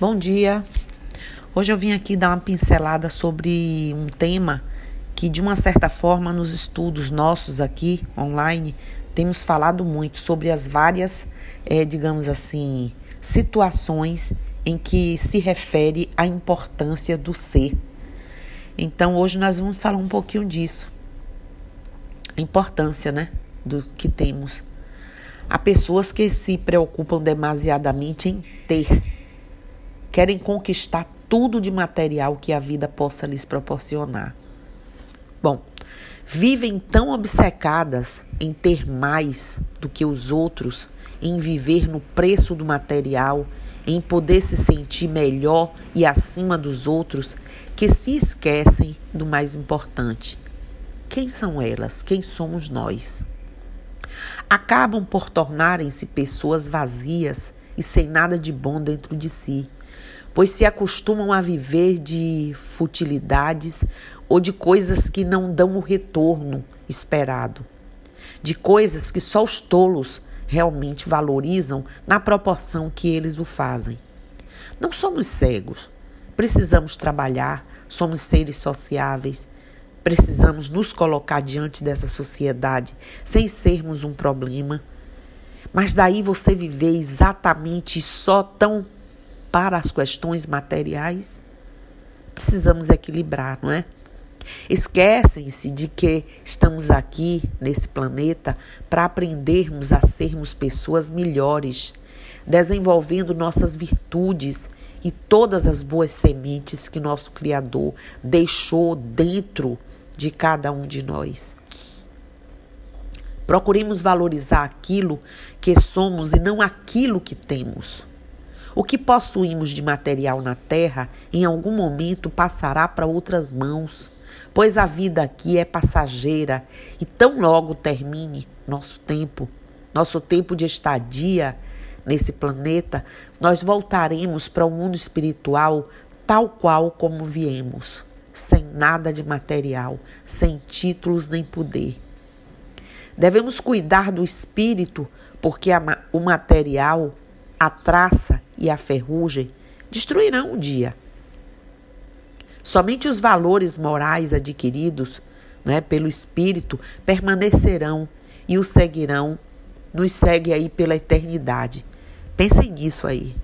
Bom dia. Hoje eu vim aqui dar uma pincelada sobre um tema que, de uma certa forma, nos estudos nossos aqui online, temos falado muito sobre as várias, é, digamos assim, situações em que se refere à importância do ser. Então, hoje nós vamos falar um pouquinho disso. A importância, né, do que temos. Há pessoas que se preocupam demasiadamente em ter querem conquistar tudo de material que a vida possa lhes proporcionar. Bom, vivem tão obcecadas em ter mais do que os outros, em viver no preço do material, em poder se sentir melhor e acima dos outros, que se esquecem do mais importante. Quem são elas? Quem somos nós? Acabam por tornarem-se pessoas vazias e sem nada de bom dentro de si pois se acostumam a viver de futilidades ou de coisas que não dão o retorno esperado, de coisas que só os tolos realmente valorizam na proporção que eles o fazem. Não somos cegos, precisamos trabalhar, somos seres sociáveis, precisamos nos colocar diante dessa sociedade sem sermos um problema. Mas daí você viver exatamente só tão para as questões materiais, precisamos equilibrar, não é? Esquecem-se de que estamos aqui nesse planeta para aprendermos a sermos pessoas melhores, desenvolvendo nossas virtudes e todas as boas sementes que nosso Criador deixou dentro de cada um de nós. Procuremos valorizar aquilo que somos e não aquilo que temos. O que possuímos de material na terra, em algum momento passará para outras mãos, pois a vida aqui é passageira e tão logo termine nosso tempo, nosso tempo de estadia nesse planeta, nós voltaremos para o mundo espiritual tal qual como viemos, sem nada de material, sem títulos nem poder. Devemos cuidar do espírito, porque o material a traça e a ferrugem destruirão um dia. Somente os valores morais adquiridos né, pelo Espírito permanecerão e o seguirão, nos segue aí pela eternidade. Pensem nisso aí.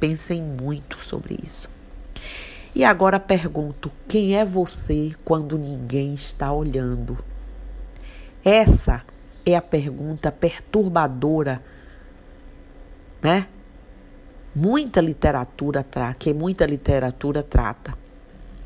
Pensem muito sobre isso. E agora pergunto: quem é você quando ninguém está olhando? Essa é a pergunta perturbadora, né? Muita literatura que muita literatura trata,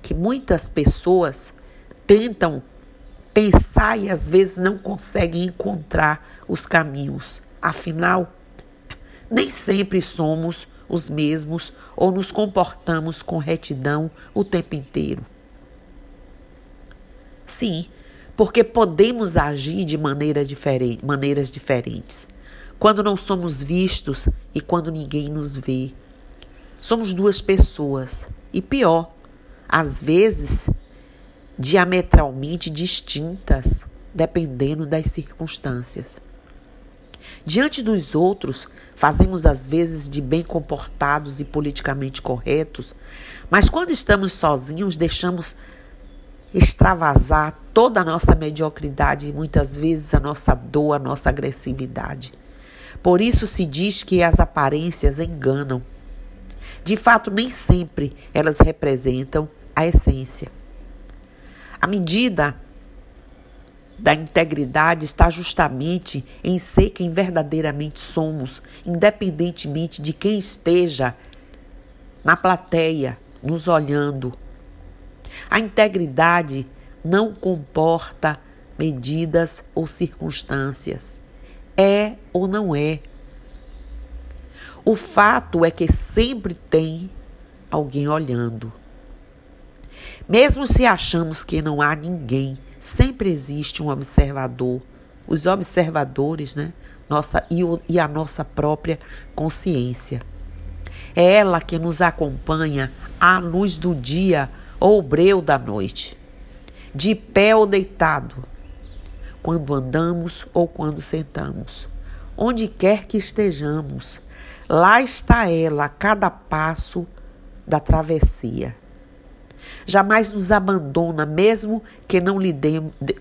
que muitas pessoas tentam pensar e às vezes não conseguem encontrar os caminhos. Afinal, nem sempre somos os mesmos ou nos comportamos com retidão o tempo inteiro. Sim, porque podemos agir de maneira diferente, maneiras diferentes quando não somos vistos e quando ninguém nos vê. Somos duas pessoas e pior, às vezes diametralmente distintas, dependendo das circunstâncias. Diante dos outros, fazemos às vezes de bem comportados e politicamente corretos, mas quando estamos sozinhos, deixamos extravasar toda a nossa mediocridade e muitas vezes a nossa dor, a nossa agressividade. Por isso se diz que as aparências enganam. De fato, nem sempre elas representam a essência. A medida da integridade está justamente em ser quem verdadeiramente somos, independentemente de quem esteja na plateia nos olhando. A integridade não comporta medidas ou circunstâncias. É ou não é. O fato é que sempre tem alguém olhando. Mesmo se achamos que não há ninguém, sempre existe um observador. Os observadores, né? Nossa, e, o, e a nossa própria consciência. É ela que nos acompanha à luz do dia ou breu da noite, de pé ou deitado, quando andamos ou quando sentamos. Onde quer que estejamos, lá está ela a cada passo da travessia. Jamais nos abandona, mesmo que não lhe,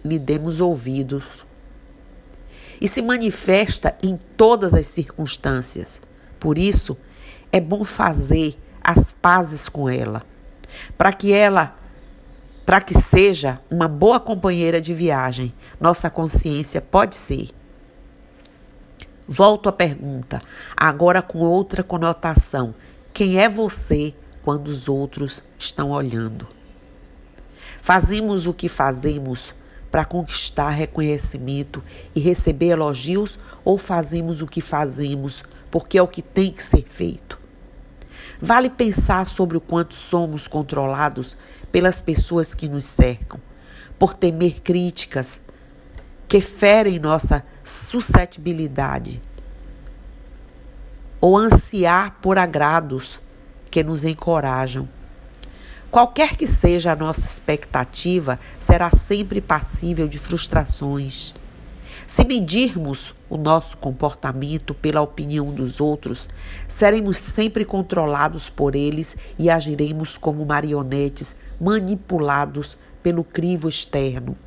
lhe demos ouvidos. E se manifesta em todas as circunstâncias. Por isso, é bom fazer as pazes com ela, para que ela, para que seja uma boa companheira de viagem. Nossa consciência pode ser. Volto à pergunta, agora com outra conotação. Quem é você quando os outros estão olhando? Fazemos o que fazemos para conquistar reconhecimento e receber elogios ou fazemos o que fazemos porque é o que tem que ser feito? Vale pensar sobre o quanto somos controlados pelas pessoas que nos cercam, por temer críticas, que ferem nossa suscetibilidade, ou ansiar por agrados que nos encorajam. Qualquer que seja a nossa expectativa, será sempre passível de frustrações. Se medirmos o nosso comportamento pela opinião dos outros, seremos sempre controlados por eles e agiremos como marionetes manipulados pelo crivo externo.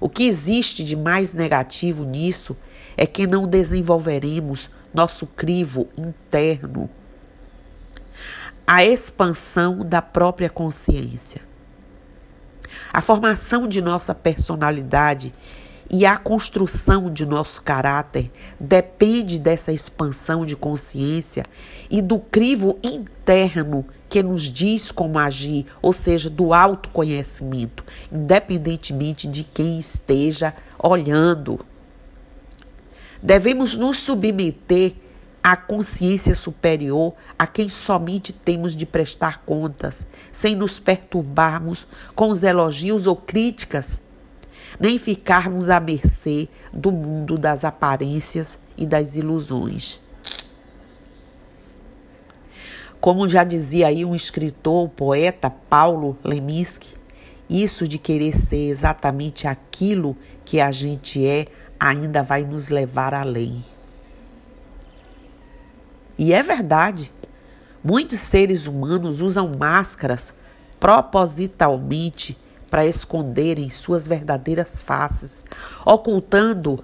O que existe de mais negativo nisso é que não desenvolveremos nosso crivo interno, a expansão da própria consciência. A formação de nossa personalidade e a construção de nosso caráter depende dessa expansão de consciência e do crivo interno que nos diz como agir, ou seja, do autoconhecimento, independentemente de quem esteja olhando. Devemos nos submeter à consciência superior a quem somente temos de prestar contas, sem nos perturbarmos com os elogios ou críticas, nem ficarmos à mercê do mundo das aparências e das ilusões. Como já dizia aí um escritor, o poeta Paulo Leminski, isso de querer ser exatamente aquilo que a gente é ainda vai nos levar além. E é verdade. Muitos seres humanos usam máscaras propositalmente para esconderem suas verdadeiras faces, ocultando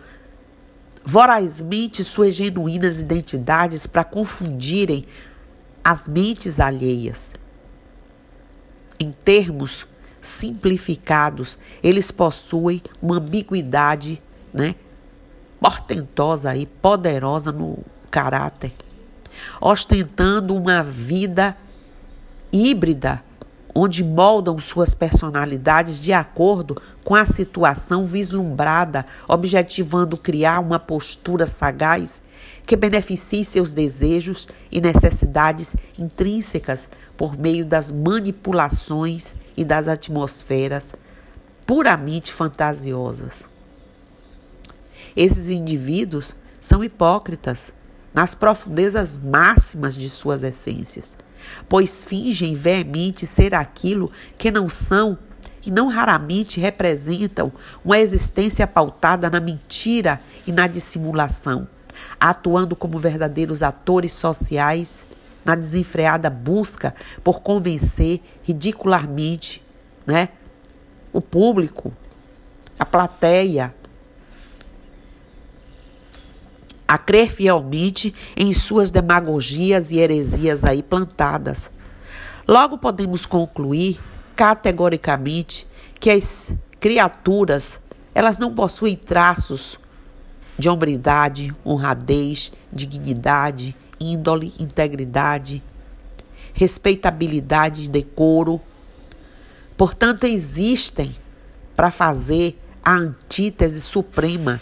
vorazmente suas genuínas identidades para confundirem as mentes alheias. Em termos simplificados, eles possuem uma ambiguidade, né, portentosa e poderosa no caráter, ostentando uma vida híbrida onde moldam suas personalidades de acordo com a situação vislumbrada, objetivando criar uma postura sagaz que beneficie seus desejos e necessidades intrínsecas por meio das manipulações e das atmosferas puramente fantasiosas. Esses indivíduos são hipócritas nas profundezas máximas de suas essências pois fingem veemente ser aquilo que não são e não raramente representam uma existência pautada na mentira e na dissimulação, atuando como verdadeiros atores sociais na desenfreada busca por convencer ridicularmente né, o público, a plateia, a crer fielmente em suas demagogias e heresias aí plantadas. Logo podemos concluir categoricamente que as criaturas, elas não possuem traços de hombridade, honradez, dignidade, índole, integridade, respeitabilidade, decoro. Portanto, existem para fazer a antítese suprema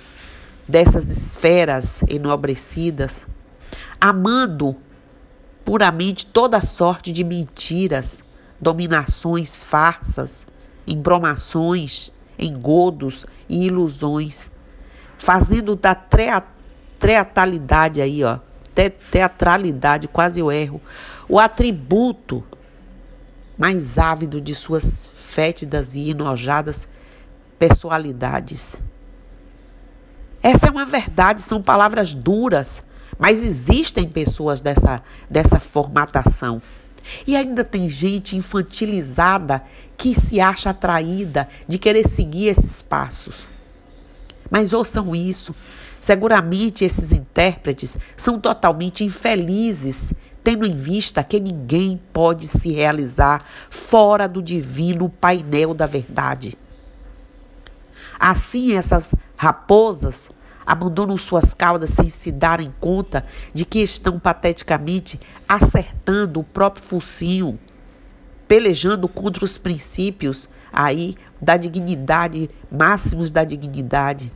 dessas esferas enobrecidas, amando puramente toda sorte de mentiras, dominações, farsas, embromações, engodos e ilusões, fazendo da teatralidade aí, ó, te teatralidade, quase eu erro, o atributo mais ávido de suas fétidas e enojadas personalidades. Essa é uma verdade, são palavras duras, Mas existem pessoas dessa, dessa formatação. E ainda tem gente infantilizada que se acha atraída de querer seguir esses passos. Mas ouçam isso. Seguramente esses intérpretes são totalmente infelizes, tendo em vista que ninguém pode se realizar fora do divino painel da verdade. Assim, essas raposas abandonam suas caudas sem se darem conta de que estão pateticamente acertando o próprio focinho, pelejando contra os princípios aí da dignidade, máximos da dignidade.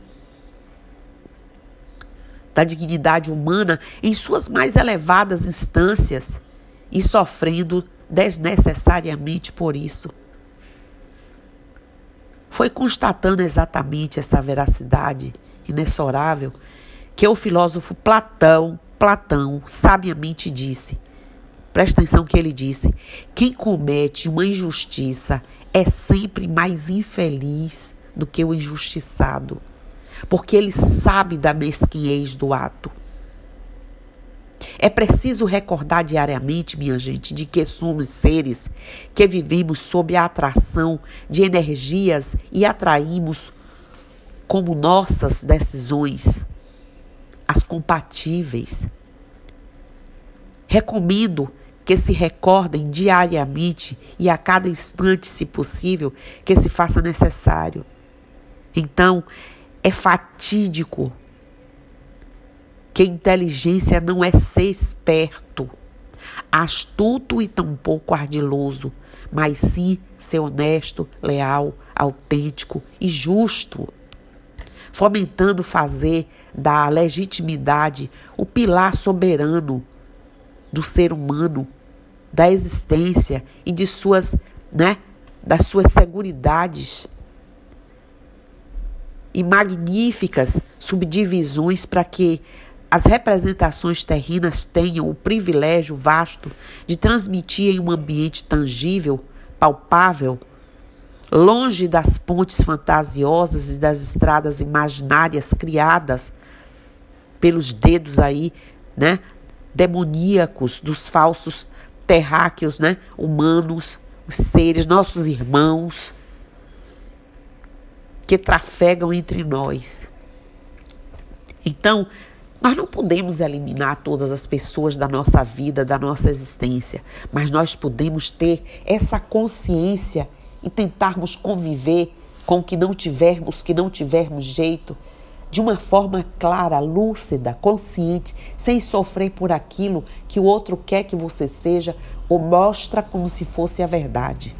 Da dignidade humana em suas mais elevadas instâncias e sofrendo desnecessariamente por isso. Foi constatando exatamente essa veracidade inexorável, que o filósofo Platão, Platão, sabiamente disse. Presta atenção que ele disse: quem comete uma injustiça é sempre mais infeliz do que o injustiçado, porque ele sabe da mesquinhez do ato. É preciso recordar diariamente, minha gente, de que somos seres que vivemos sob a atração de energias e atraímos como nossas decisões, as compatíveis. Recomendo que se recordem diariamente e a cada instante, se possível, que se faça necessário. Então, é fatídico que inteligência não é ser esperto, astuto e tampouco ardiloso, mas sim ser honesto, leal, autêntico e justo fomentando fazer da legitimidade o pilar soberano do ser humano, da existência e de suas, né, das suas seguridades e magníficas subdivisões para que as representações terrenas tenham o privilégio vasto de transmitir em um ambiente tangível, palpável, longe das pontes fantasiosas e das estradas imaginárias criadas pelos dedos aí, né, demoníacos dos falsos terráqueos, né, humanos, os seres, nossos irmãos que trafegam entre nós. Então, nós não podemos eliminar todas as pessoas da nossa vida, da nossa existência, mas nós podemos ter essa consciência e tentarmos conviver com o que não tivermos, que não tivermos jeito, de uma forma clara, lúcida, consciente, sem sofrer por aquilo que o outro quer que você seja ou mostra como se fosse a verdade.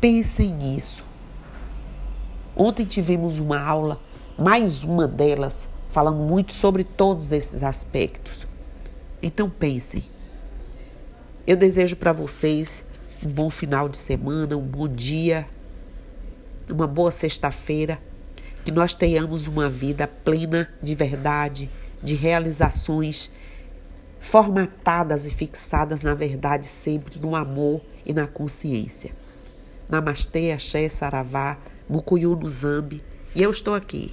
Pensem nisso. Ontem tivemos uma aula, mais uma delas, falando muito sobre todos esses aspectos. Então pensem. Eu desejo para vocês um bom final de semana, um bom dia, uma boa sexta-feira. Que nós tenhamos uma vida plena de verdade, de realizações formatadas e fixadas na verdade, sempre no amor e na consciência. Namastê, Axé, Saravá, Mucuyu Zambi, e eu estou aqui